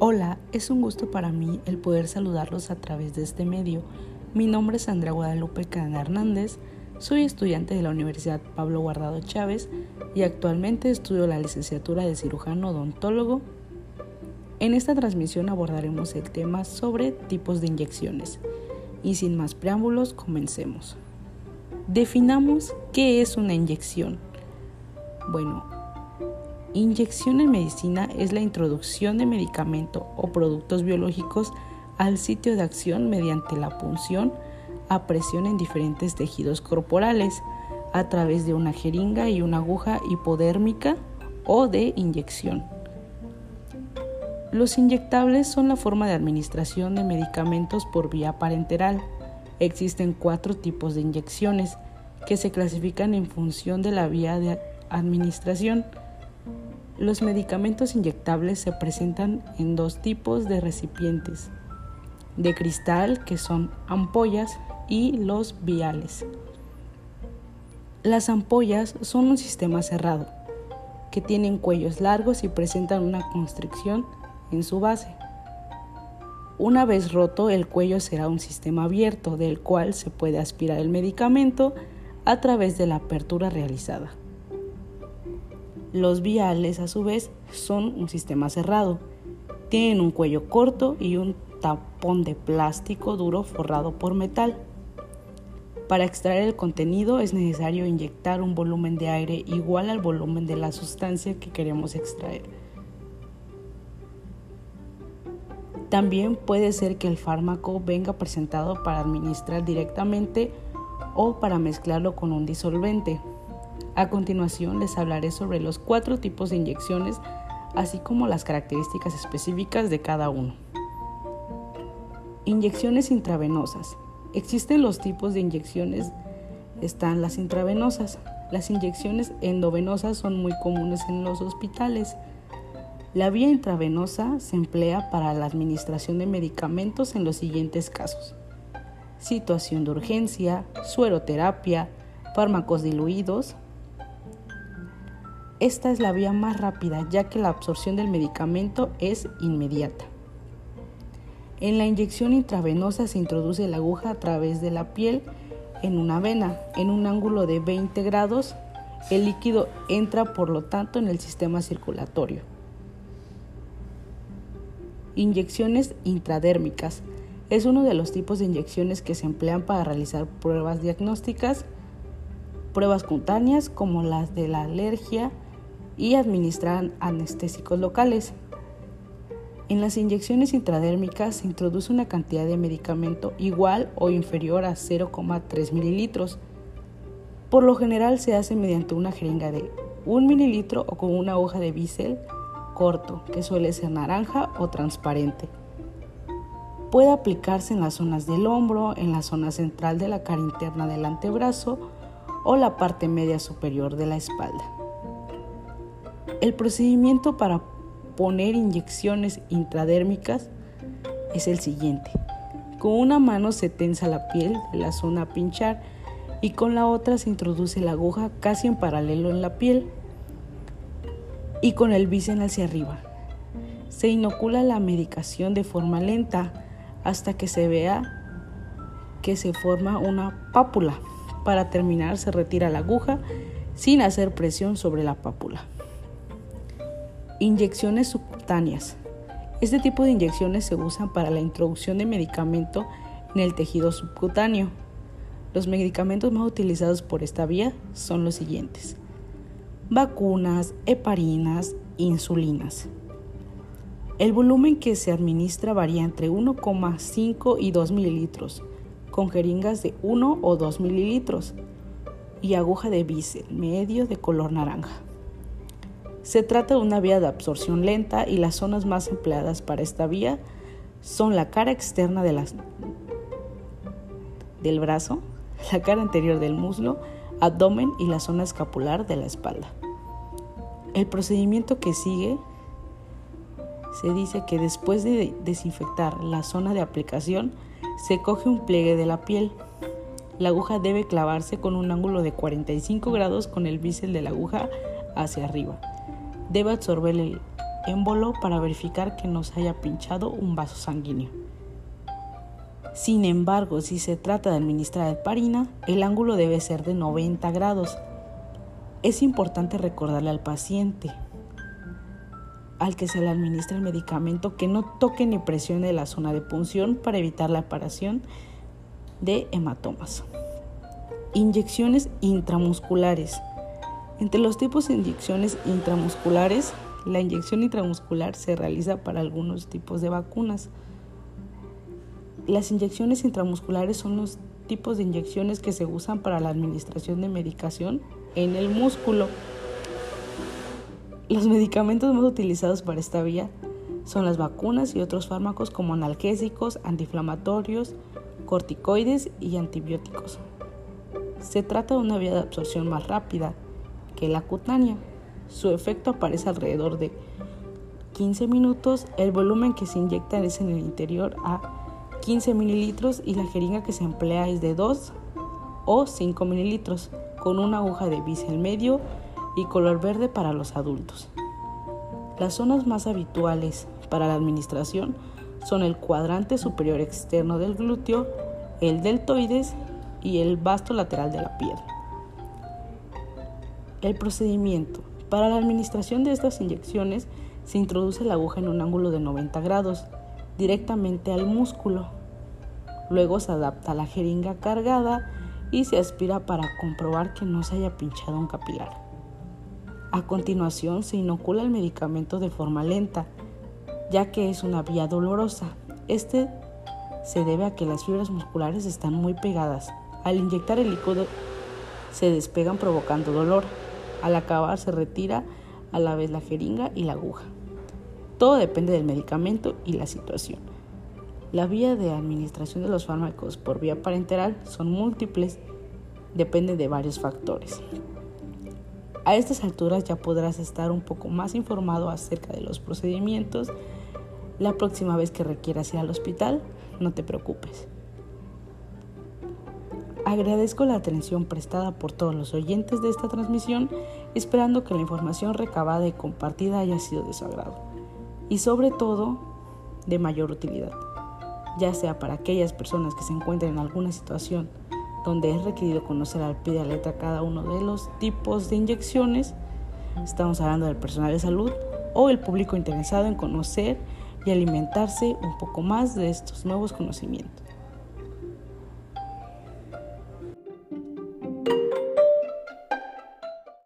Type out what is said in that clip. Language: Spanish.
Hola, es un gusto para mí el poder saludarlos a través de este medio. Mi nombre es Andrea Guadalupe Cadena Hernández, soy estudiante de la Universidad Pablo Guardado Chávez y actualmente estudio la licenciatura de cirujano odontólogo. En esta transmisión abordaremos el tema sobre tipos de inyecciones. Y sin más preámbulos, comencemos. Definamos qué es una inyección. Bueno, Inyección en medicina es la introducción de medicamento o productos biológicos al sitio de acción mediante la punción a presión en diferentes tejidos corporales a través de una jeringa y una aguja hipodérmica o de inyección. Los inyectables son la forma de administración de medicamentos por vía parenteral. Existen cuatro tipos de inyecciones que se clasifican en función de la vía de administración. Los medicamentos inyectables se presentan en dos tipos de recipientes, de cristal, que son ampollas, y los viales. Las ampollas son un sistema cerrado, que tienen cuellos largos y presentan una constricción en su base. Una vez roto, el cuello será un sistema abierto del cual se puede aspirar el medicamento a través de la apertura realizada. Los viales, a su vez, son un sistema cerrado. Tienen un cuello corto y un tapón de plástico duro forrado por metal. Para extraer el contenido es necesario inyectar un volumen de aire igual al volumen de la sustancia que queremos extraer. También puede ser que el fármaco venga presentado para administrar directamente o para mezclarlo con un disolvente. A continuación les hablaré sobre los cuatro tipos de inyecciones, así como las características específicas de cada uno. Inyecciones intravenosas. Existen los tipos de inyecciones. Están las intravenosas. Las inyecciones endovenosas son muy comunes en los hospitales. La vía intravenosa se emplea para la administración de medicamentos en los siguientes casos. Situación de urgencia, sueroterapia, fármacos diluidos, esta es la vía más rápida ya que la absorción del medicamento es inmediata. En la inyección intravenosa se introduce la aguja a través de la piel en una vena en un ángulo de 20 grados. El líquido entra por lo tanto en el sistema circulatorio. Inyecciones intradérmicas. Es uno de los tipos de inyecciones que se emplean para realizar pruebas diagnósticas, pruebas cutáneas como las de la alergia, y administran anestésicos locales. En las inyecciones intradérmicas se introduce una cantidad de medicamento igual o inferior a 0,3 mililitros. Por lo general se hace mediante una jeringa de 1 mililitro o con una hoja de bisel corto, que suele ser naranja o transparente. Puede aplicarse en las zonas del hombro, en la zona central de la cara interna del antebrazo o la parte media superior de la espalda. El procedimiento para poner inyecciones intradérmicas es el siguiente. Con una mano se tensa la piel de la zona a pinchar y con la otra se introduce la aguja casi en paralelo en la piel y con el bíceps hacia arriba. Se inocula la medicación de forma lenta hasta que se vea que se forma una pápula. Para terminar se retira la aguja sin hacer presión sobre la pápula. Inyecciones subcutáneas. Este tipo de inyecciones se usan para la introducción de medicamento en el tejido subcutáneo. Los medicamentos más utilizados por esta vía son los siguientes. Vacunas, heparinas, insulinas. El volumen que se administra varía entre 1,5 y 2 mililitros, con jeringas de 1 o 2 mililitros y aguja de bisel medio de color naranja. Se trata de una vía de absorción lenta y las zonas más empleadas para esta vía son la cara externa de del brazo, la cara anterior del muslo, abdomen y la zona escapular de la espalda. El procedimiento que sigue se dice que después de desinfectar la zona de aplicación, se coge un pliegue de la piel. La aguja debe clavarse con un ángulo de 45 grados con el bisel de la aguja hacia arriba debe absorber el émbolo para verificar que no se haya pinchado un vaso sanguíneo. Sin embargo, si se trata de administrar heparina, el ángulo debe ser de 90 grados. Es importante recordarle al paciente al que se le administra el medicamento que no toque ni presione la zona de punción para evitar la aparición de hematomas. Inyecciones intramusculares. Entre los tipos de inyecciones intramusculares, la inyección intramuscular se realiza para algunos tipos de vacunas. Las inyecciones intramusculares son los tipos de inyecciones que se usan para la administración de medicación en el músculo. Los medicamentos más utilizados para esta vía son las vacunas y otros fármacos como analgésicos, antiinflamatorios, corticoides y antibióticos. Se trata de una vía de absorción más rápida que la cutánea. Su efecto aparece alrededor de 15 minutos. El volumen que se inyecta es en el interior a 15 mililitros y la jeringa que se emplea es de 2 o 5 mililitros con una aguja de bisel medio y color verde para los adultos. Las zonas más habituales para la administración son el cuadrante superior externo del glúteo, el deltoides y el vasto lateral de la pierna. El procedimiento. Para la administración de estas inyecciones se introduce la aguja en un ángulo de 90 grados directamente al músculo. Luego se adapta la jeringa cargada y se aspira para comprobar que no se haya pinchado un capilar. A continuación se inocula el medicamento de forma lenta, ya que es una vía dolorosa. Este se debe a que las fibras musculares están muy pegadas. Al inyectar el líquido se despegan provocando dolor. Al acabar se retira a la vez la jeringa y la aguja. Todo depende del medicamento y la situación. La vía de administración de los fármacos por vía parenteral son múltiples, depende de varios factores. A estas alturas ya podrás estar un poco más informado acerca de los procedimientos. La próxima vez que requieras ir al hospital, no te preocupes. Agradezco la atención prestada por todos los oyentes de esta transmisión, esperando que la información recabada y compartida haya sido de su agrado y sobre todo de mayor utilidad, ya sea para aquellas personas que se encuentren en alguna situación donde es requerido conocer al pie de la letra cada uno de los tipos de inyecciones. Estamos hablando del personal de salud o el público interesado en conocer y alimentarse un poco más de estos nuevos conocimientos.